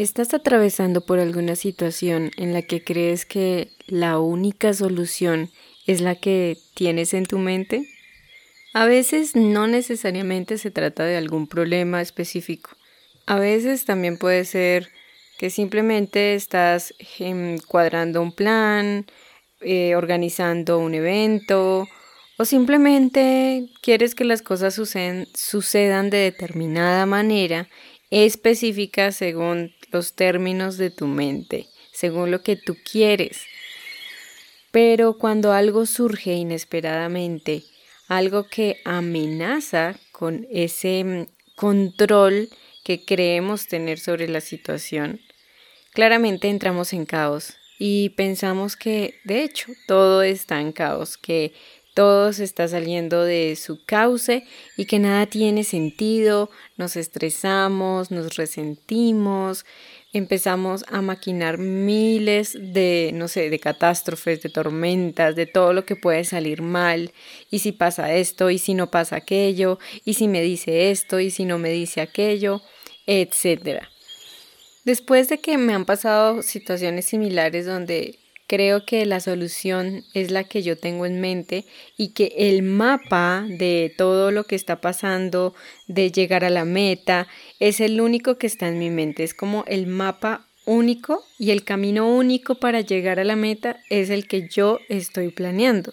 ¿Estás atravesando por alguna situación en la que crees que la única solución es la que tienes en tu mente? A veces no necesariamente se trata de algún problema específico. A veces también puede ser que simplemente estás em, cuadrando un plan, eh, organizando un evento o simplemente quieres que las cosas sucedan de determinada manera específica según los términos de tu mente, según lo que tú quieres. Pero cuando algo surge inesperadamente, algo que amenaza con ese mm, control que creemos tener sobre la situación, claramente entramos en caos y pensamos que, de hecho, todo está en caos, que todo se está saliendo de su cauce y que nada tiene sentido, nos estresamos, nos resentimos, empezamos a maquinar miles de, no sé, de catástrofes, de tormentas, de todo lo que puede salir mal, y si pasa esto, y si no pasa aquello, y si me dice esto, y si no me dice aquello, etcétera. Después de que me han pasado situaciones similares donde Creo que la solución es la que yo tengo en mente y que el mapa de todo lo que está pasando, de llegar a la meta, es el único que está en mi mente. Es como el mapa único y el camino único para llegar a la meta es el que yo estoy planeando.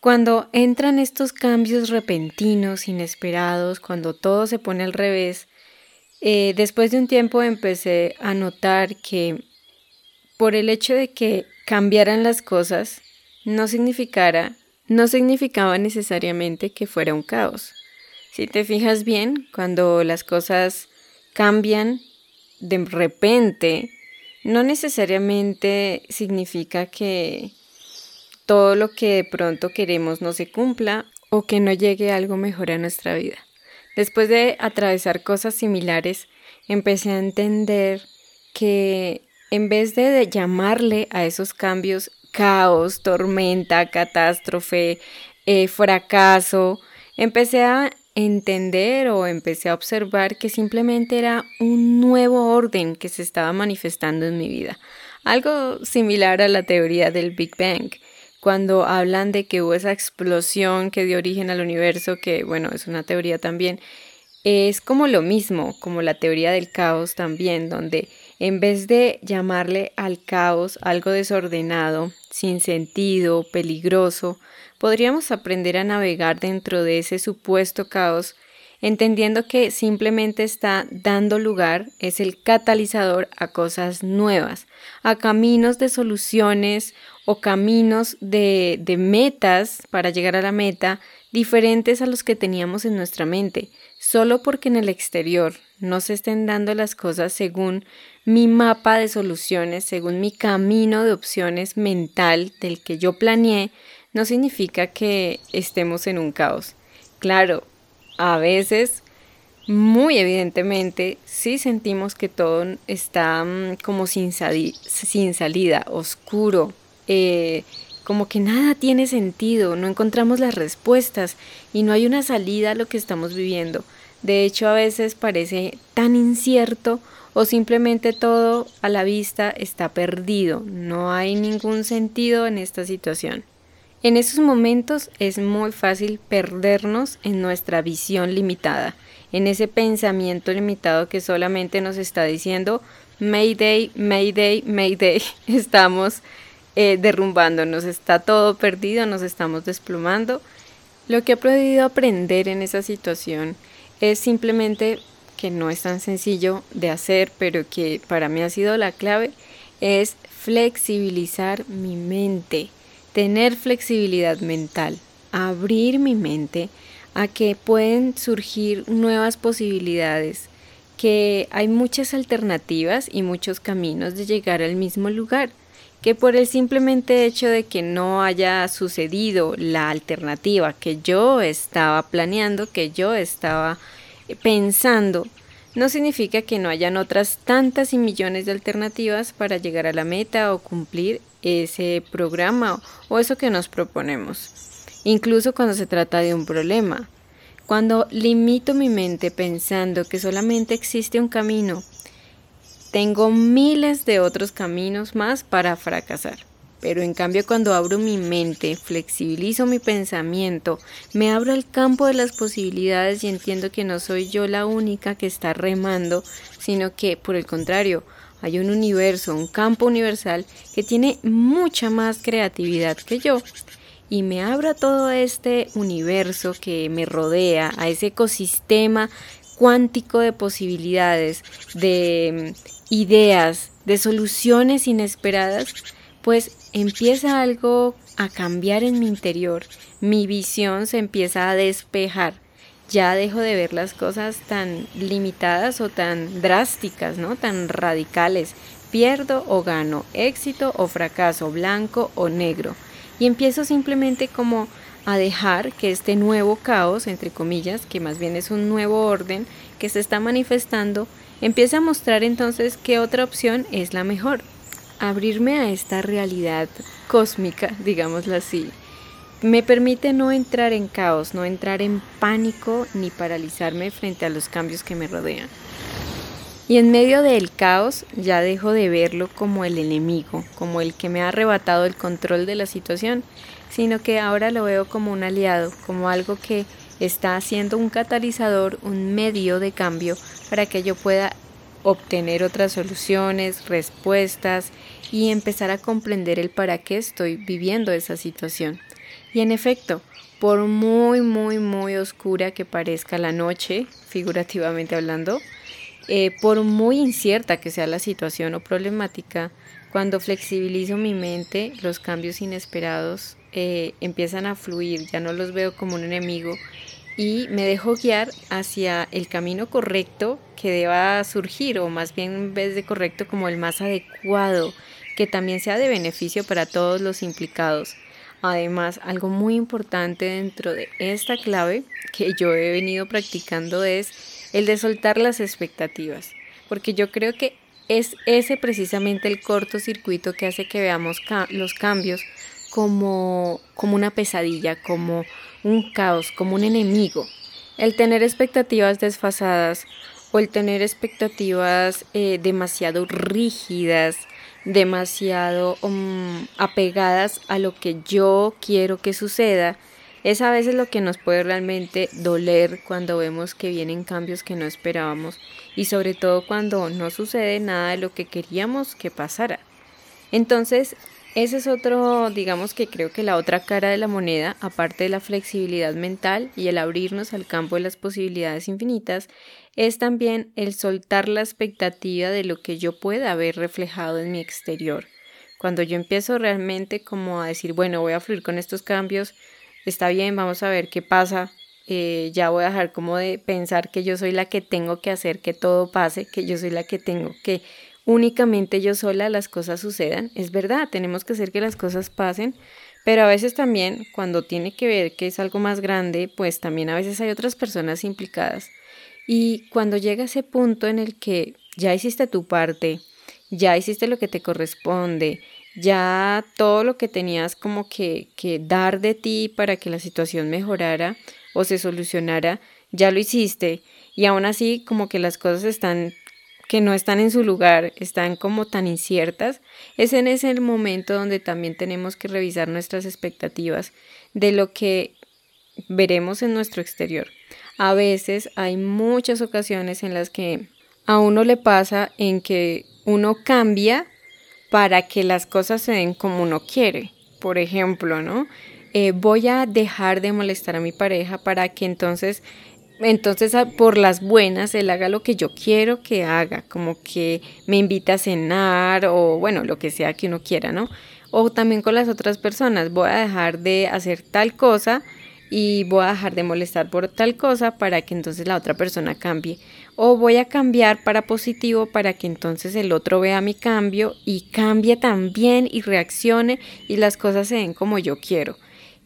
Cuando entran estos cambios repentinos, inesperados, cuando todo se pone al revés, eh, después de un tiempo empecé a notar que por el hecho de que cambiaran las cosas, no significara, no significaba necesariamente que fuera un caos. Si te fijas bien, cuando las cosas cambian de repente, no necesariamente significa que todo lo que de pronto queremos no se cumpla o que no llegue algo mejor a nuestra vida. Después de atravesar cosas similares, empecé a entender que en vez de llamarle a esos cambios caos, tormenta, catástrofe, eh, fracaso, empecé a entender o empecé a observar que simplemente era un nuevo orden que se estaba manifestando en mi vida. Algo similar a la teoría del Big Bang, cuando hablan de que hubo esa explosión que dio origen al universo, que bueno, es una teoría también, es como lo mismo, como la teoría del caos también, donde en vez de llamarle al caos algo desordenado, sin sentido, peligroso, podríamos aprender a navegar dentro de ese supuesto caos, entendiendo que simplemente está dando lugar, es el catalizador a cosas nuevas, a caminos de soluciones o caminos de, de metas para llegar a la meta diferentes a los que teníamos en nuestra mente, solo porque en el exterior no se estén dando las cosas según mi mapa de soluciones según mi camino de opciones mental del que yo planeé, no significa que estemos en un caos. Claro, a veces, muy evidentemente, sí sentimos que todo está mm, como sin, salida, oscuro, eh, como que nada tiene sentido, no encontramos las respuestas y no hay una salida a lo que estamos viviendo. De hecho, a veces parece tan incierto o simplemente todo a la vista está perdido, no hay ningún sentido en esta situación. En esos momentos es muy fácil perdernos en nuestra visión limitada, en ese pensamiento limitado que solamente nos está diciendo Mayday, Mayday, Mayday, estamos eh, derrumbándonos, está todo perdido, nos estamos desplumando. Lo que he podido aprender en esa situación es simplemente que no es tan sencillo de hacer, pero que para mí ha sido la clave, es flexibilizar mi mente, tener flexibilidad mental, abrir mi mente a que pueden surgir nuevas posibilidades, que hay muchas alternativas y muchos caminos de llegar al mismo lugar, que por el simplemente hecho de que no haya sucedido la alternativa que yo estaba planeando, que yo estaba pensando, no significa que no hayan otras tantas y millones de alternativas para llegar a la meta o cumplir ese programa o eso que nos proponemos. Incluso cuando se trata de un problema. Cuando limito mi mente pensando que solamente existe un camino, tengo miles de otros caminos más para fracasar. Pero en cambio cuando abro mi mente, flexibilizo mi pensamiento, me abro al campo de las posibilidades y entiendo que no soy yo la única que está remando, sino que por el contrario, hay un universo, un campo universal que tiene mucha más creatividad que yo y me abro a todo este universo que me rodea, a ese ecosistema cuántico de posibilidades, de ideas, de soluciones inesperadas, pues empieza algo a cambiar en mi interior, mi visión se empieza a despejar, ya dejo de ver las cosas tan limitadas o tan drásticas, ¿no? Tan radicales, pierdo o gano, éxito o fracaso, blanco o negro, y empiezo simplemente como a dejar que este nuevo caos, entre comillas, que más bien es un nuevo orden que se está manifestando, empiece a mostrar entonces qué otra opción es la mejor abrirme a esta realidad cósmica, digámoslo así, me permite no entrar en caos, no entrar en pánico ni paralizarme frente a los cambios que me rodean. Y en medio del caos ya dejo de verlo como el enemigo, como el que me ha arrebatado el control de la situación, sino que ahora lo veo como un aliado, como algo que está haciendo un catalizador, un medio de cambio para que yo pueda obtener otras soluciones, respuestas y empezar a comprender el para qué estoy viviendo esa situación. Y en efecto, por muy, muy, muy oscura que parezca la noche, figurativamente hablando, eh, por muy incierta que sea la situación o problemática, cuando flexibilizo mi mente, los cambios inesperados eh, empiezan a fluir, ya no los veo como un enemigo y me dejo guiar hacia el camino correcto que deba surgir, o más bien en vez de correcto como el más adecuado, que también sea de beneficio para todos los implicados. Además, algo muy importante dentro de esta clave que yo he venido practicando es el de soltar las expectativas, porque yo creo que es ese precisamente el cortocircuito que hace que veamos los cambios como, como una pesadilla, como un caos, como un enemigo. El tener expectativas desfasadas o el tener expectativas eh, demasiado rígidas, demasiado um, apegadas a lo que yo quiero que suceda, es a veces lo que nos puede realmente doler cuando vemos que vienen cambios que no esperábamos y sobre todo cuando no sucede nada de lo que queríamos que pasara. Entonces, ese es otro, digamos que creo que la otra cara de la moneda, aparte de la flexibilidad mental y el abrirnos al campo de las posibilidades infinitas, es también el soltar la expectativa de lo que yo pueda haber reflejado en mi exterior. Cuando yo empiezo realmente como a decir, bueno, voy a fluir con estos cambios, está bien, vamos a ver qué pasa, eh, ya voy a dejar como de pensar que yo soy la que tengo que hacer que todo pase, que yo soy la que tengo que únicamente yo sola las cosas sucedan. Es verdad, tenemos que hacer que las cosas pasen, pero a veces también cuando tiene que ver que es algo más grande, pues también a veces hay otras personas implicadas. Y cuando llega ese punto en el que ya hiciste tu parte, ya hiciste lo que te corresponde, ya todo lo que tenías como que, que dar de ti para que la situación mejorara o se solucionara, ya lo hiciste y aún así como que las cosas están que no están en su lugar, están como tan inciertas, es en ese momento donde también tenemos que revisar nuestras expectativas de lo que veremos en nuestro exterior. A veces hay muchas ocasiones en las que a uno le pasa en que uno cambia para que las cosas se den como uno quiere. Por ejemplo, ¿no? Eh, voy a dejar de molestar a mi pareja para que entonces entonces, por las buenas, él haga lo que yo quiero que haga, como que me invita a cenar o bueno, lo que sea que uno quiera, ¿no? O también con las otras personas, voy a dejar de hacer tal cosa y voy a dejar de molestar por tal cosa para que entonces la otra persona cambie. O voy a cambiar para positivo para que entonces el otro vea mi cambio y cambie también y reaccione y las cosas se den como yo quiero.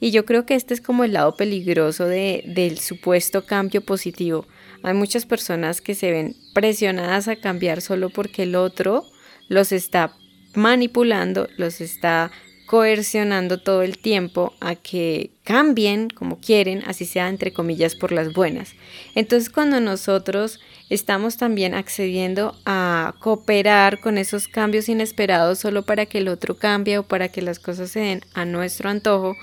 Y yo creo que este es como el lado peligroso de, del supuesto cambio positivo. Hay muchas personas que se ven presionadas a cambiar solo porque el otro los está manipulando, los está coercionando todo el tiempo a que cambien como quieren, así sea entre comillas por las buenas. Entonces cuando nosotros estamos también accediendo a cooperar con esos cambios inesperados solo para que el otro cambie o para que las cosas se den a nuestro antojo,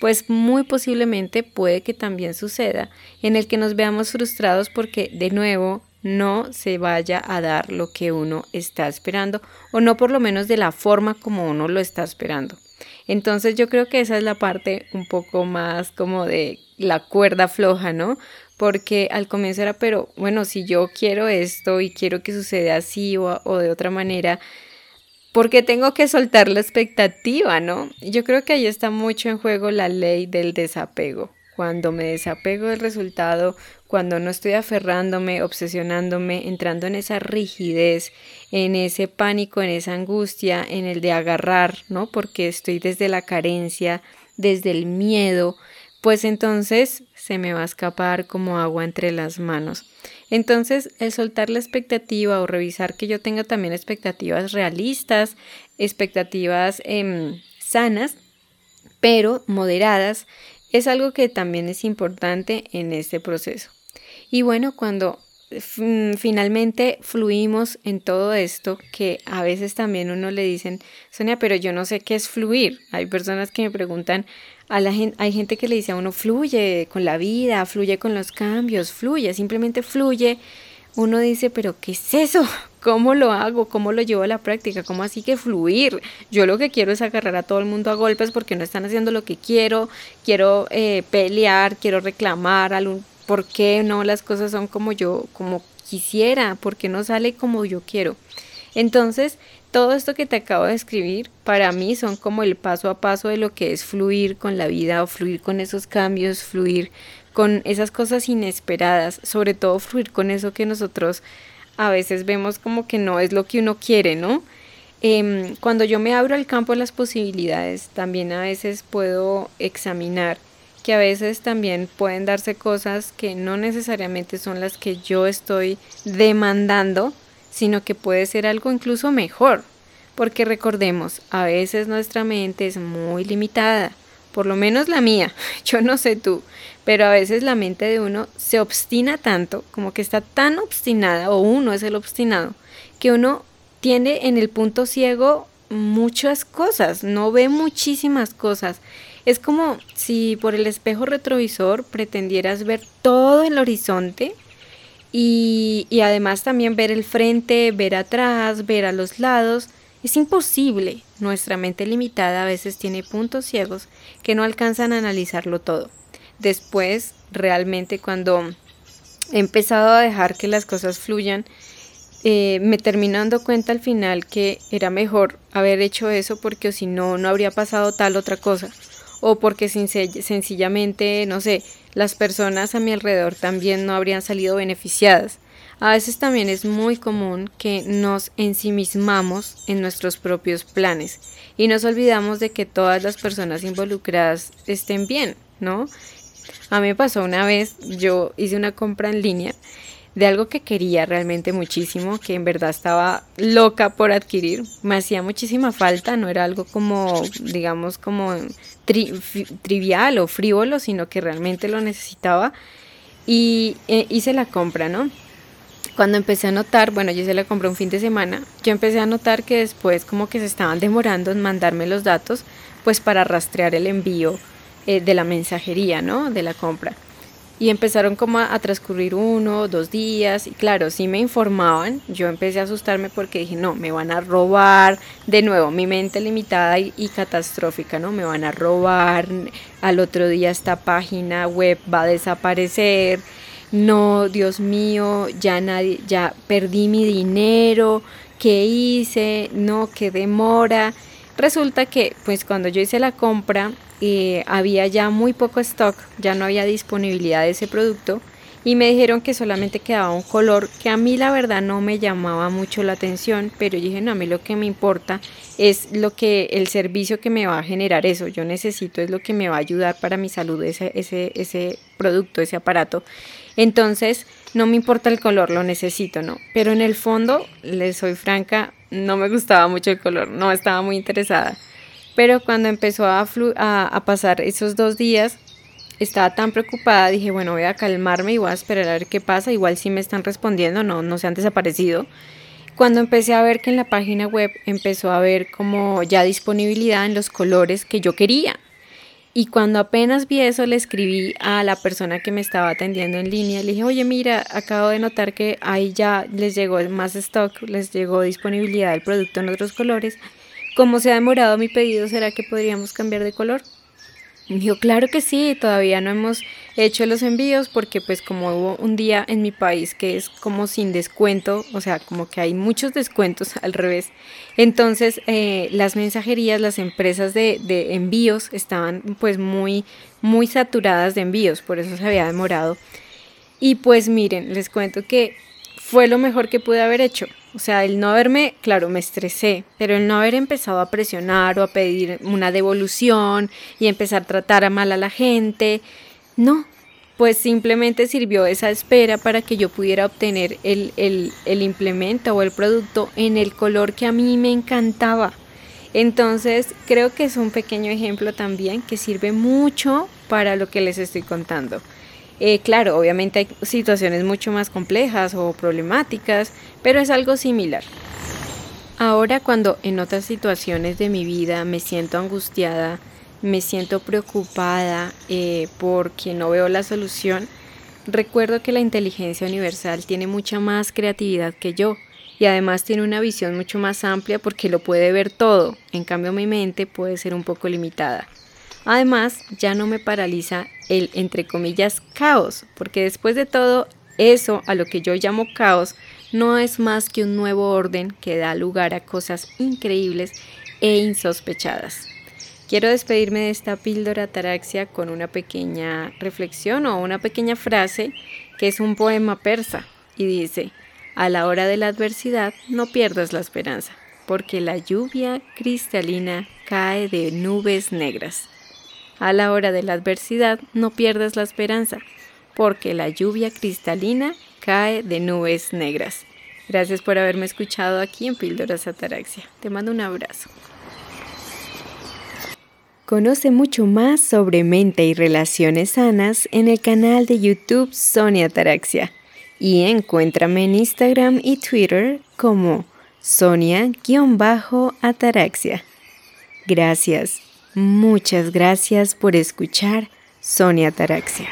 pues muy posiblemente puede que también suceda en el que nos veamos frustrados porque de nuevo no se vaya a dar lo que uno está esperando o no por lo menos de la forma como uno lo está esperando. Entonces yo creo que esa es la parte un poco más como de la cuerda floja, ¿no? Porque al comienzo era, pero bueno, si yo quiero esto y quiero que suceda así o, o de otra manera, porque tengo que soltar la expectativa, ¿no? Yo creo que ahí está mucho en juego la ley del desapego. Cuando me desapego del resultado, cuando no estoy aferrándome, obsesionándome, entrando en esa rigidez, en ese pánico, en esa angustia, en el de agarrar, ¿no? Porque estoy desde la carencia, desde el miedo, pues entonces se me va a escapar como agua entre las manos. Entonces, el soltar la expectativa o revisar que yo tenga también expectativas realistas, expectativas em, sanas, pero moderadas, es algo que también es importante en este proceso. Y bueno, cuando mm, finalmente fluimos en todo esto, que a veces también uno le dicen, Sonia, pero yo no sé qué es fluir. Hay personas que me preguntan, a la gente, hay gente que le dice a uno, fluye con la vida, fluye con los cambios, fluye, simplemente fluye. Uno dice, pero ¿qué es eso? ¿Cómo lo hago? ¿Cómo lo llevo a la práctica? ¿Cómo así que fluir? Yo lo que quiero es agarrar a todo el mundo a golpes porque no están haciendo lo que quiero, quiero eh, pelear, quiero reclamar, algún ¿Por qué no las cosas son como yo, como quisiera? ¿Por qué no sale como yo quiero? Entonces, todo esto que te acabo de escribir, para mí son como el paso a paso de lo que es fluir con la vida o fluir con esos cambios, fluir con esas cosas inesperadas, sobre todo fluir con eso que nosotros a veces vemos como que no es lo que uno quiere, ¿no? Em, cuando yo me abro al campo de las posibilidades, también a veces puedo examinar que a veces también pueden darse cosas que no necesariamente son las que yo estoy demandando, sino que puede ser algo incluso mejor. Porque recordemos, a veces nuestra mente es muy limitada, por lo menos la mía, yo no sé tú, pero a veces la mente de uno se obstina tanto, como que está tan obstinada, o uno es el obstinado, que uno tiene en el punto ciego muchas cosas, no ve muchísimas cosas es como si por el espejo retrovisor pretendieras ver todo el horizonte y, y, además también ver el frente, ver atrás, ver a los lados. Es imposible. Nuestra mente limitada a veces tiene puntos ciegos que no alcanzan a analizarlo todo. Después, realmente cuando he empezado a dejar que las cosas fluyan, eh, me termino dando cuenta al final que era mejor haber hecho eso porque si no, no habría pasado tal otra cosa o porque sencillamente, no sé, las personas a mi alrededor también no habrían salido beneficiadas. A veces también es muy común que nos ensimismamos en nuestros propios planes y nos olvidamos de que todas las personas involucradas estén bien, ¿no? A mí me pasó una vez, yo hice una compra en línea de algo que quería realmente muchísimo, que en verdad estaba loca por adquirir. Me hacía muchísima falta, no era algo como, digamos, como trivial o frívolo, sino que realmente lo necesitaba. Y eh, hice la compra, ¿no? Cuando empecé a notar, bueno, yo se la compré un fin de semana, yo empecé a notar que después como que se estaban demorando en mandarme los datos, pues para rastrear el envío eh, de la mensajería, ¿no? De la compra. Y empezaron como a, transcurrir uno, dos días, y claro, sí me informaban, yo empecé a asustarme porque dije, no, me van a robar, de nuevo, mi mente limitada y, y catastrófica, ¿no? Me van a robar, al otro día esta página web va a desaparecer, no, Dios mío, ya nadie, ya perdí mi dinero, ¿qué hice? No, qué demora. Resulta que, pues cuando yo hice la compra, había ya muy poco stock, ya no había disponibilidad de ese producto y me dijeron que solamente quedaba un color que a mí la verdad no me llamaba mucho la atención, pero dije, no, a mí lo que me importa es lo que el servicio que me va a generar eso, yo necesito es lo que me va a ayudar para mi salud ese, ese, ese producto, ese aparato. Entonces, no me importa el color, lo necesito, ¿no? Pero en el fondo, les soy franca, no me gustaba mucho el color, no estaba muy interesada. Pero cuando empezó a, a, pasar esos dos días, estaba tan preocupada, dije, bueno, voy a calmarme y voy a esperar a ver qué pasa. Igual si me están respondiendo, no, no se han desaparecido. Cuando empecé a ver que en la página web empezó a ver como ya disponibilidad en los colores que yo quería. Y cuando apenas vi eso, le escribí a la persona que me estaba atendiendo en línea. Le dije, oye, mira, acabo de notar que ahí ya les llegó más stock, les llegó disponibilidad del producto en otros colores. ¿Cómo se ha demorado mi pedido? ¿Será que podríamos cambiar de color? Me dijo, claro que sí, todavía no hemos hecho los envíos porque pues como hubo un día en mi país que es como sin descuento, o sea, como que hay muchos descuentos al revés. Entonces eh, las mensajerías, las empresas de, de envíos estaban pues muy, muy saturadas de envíos, por eso se había demorado. Y pues miren, les cuento que fue lo mejor que pude haber hecho. O sea, el no haberme, claro, me estresé, pero el no haber empezado a presionar o a pedir una devolución y empezar a tratar a mal a la gente, no, pues simplemente sirvió esa espera para que yo pudiera obtener el, el, el implemento o el producto en el color que a mí me encantaba. Entonces, creo que es un pequeño ejemplo también que sirve mucho para lo que les estoy contando. Eh, claro, obviamente hay situaciones mucho más complejas o problemáticas, pero es algo similar. Ahora cuando en otras situaciones de mi vida me siento angustiada, me siento preocupada eh, porque no veo la solución, recuerdo que la inteligencia universal tiene mucha más creatividad que yo y además tiene una visión mucho más amplia porque lo puede ver todo, en cambio mi mente puede ser un poco limitada. Además, ya no me paraliza el, entre comillas, caos, porque después de todo, eso a lo que yo llamo caos no es más que un nuevo orden que da lugar a cosas increíbles e insospechadas. Quiero despedirme de esta píldora taraxia con una pequeña reflexión o una pequeña frase que es un poema persa y dice, a la hora de la adversidad no pierdas la esperanza, porque la lluvia cristalina cae de nubes negras. A la hora de la adversidad no pierdas la esperanza, porque la lluvia cristalina cae de nubes negras. Gracias por haberme escuchado aquí en Píldoras Ataraxia. Te mando un abrazo. Conoce mucho más sobre mente y relaciones sanas en el canal de YouTube Sonia Ataraxia y encuéntrame en Instagram y Twitter como Sonia-Ataraxia. Gracias. Muchas gracias por escuchar Sonia Taraxia.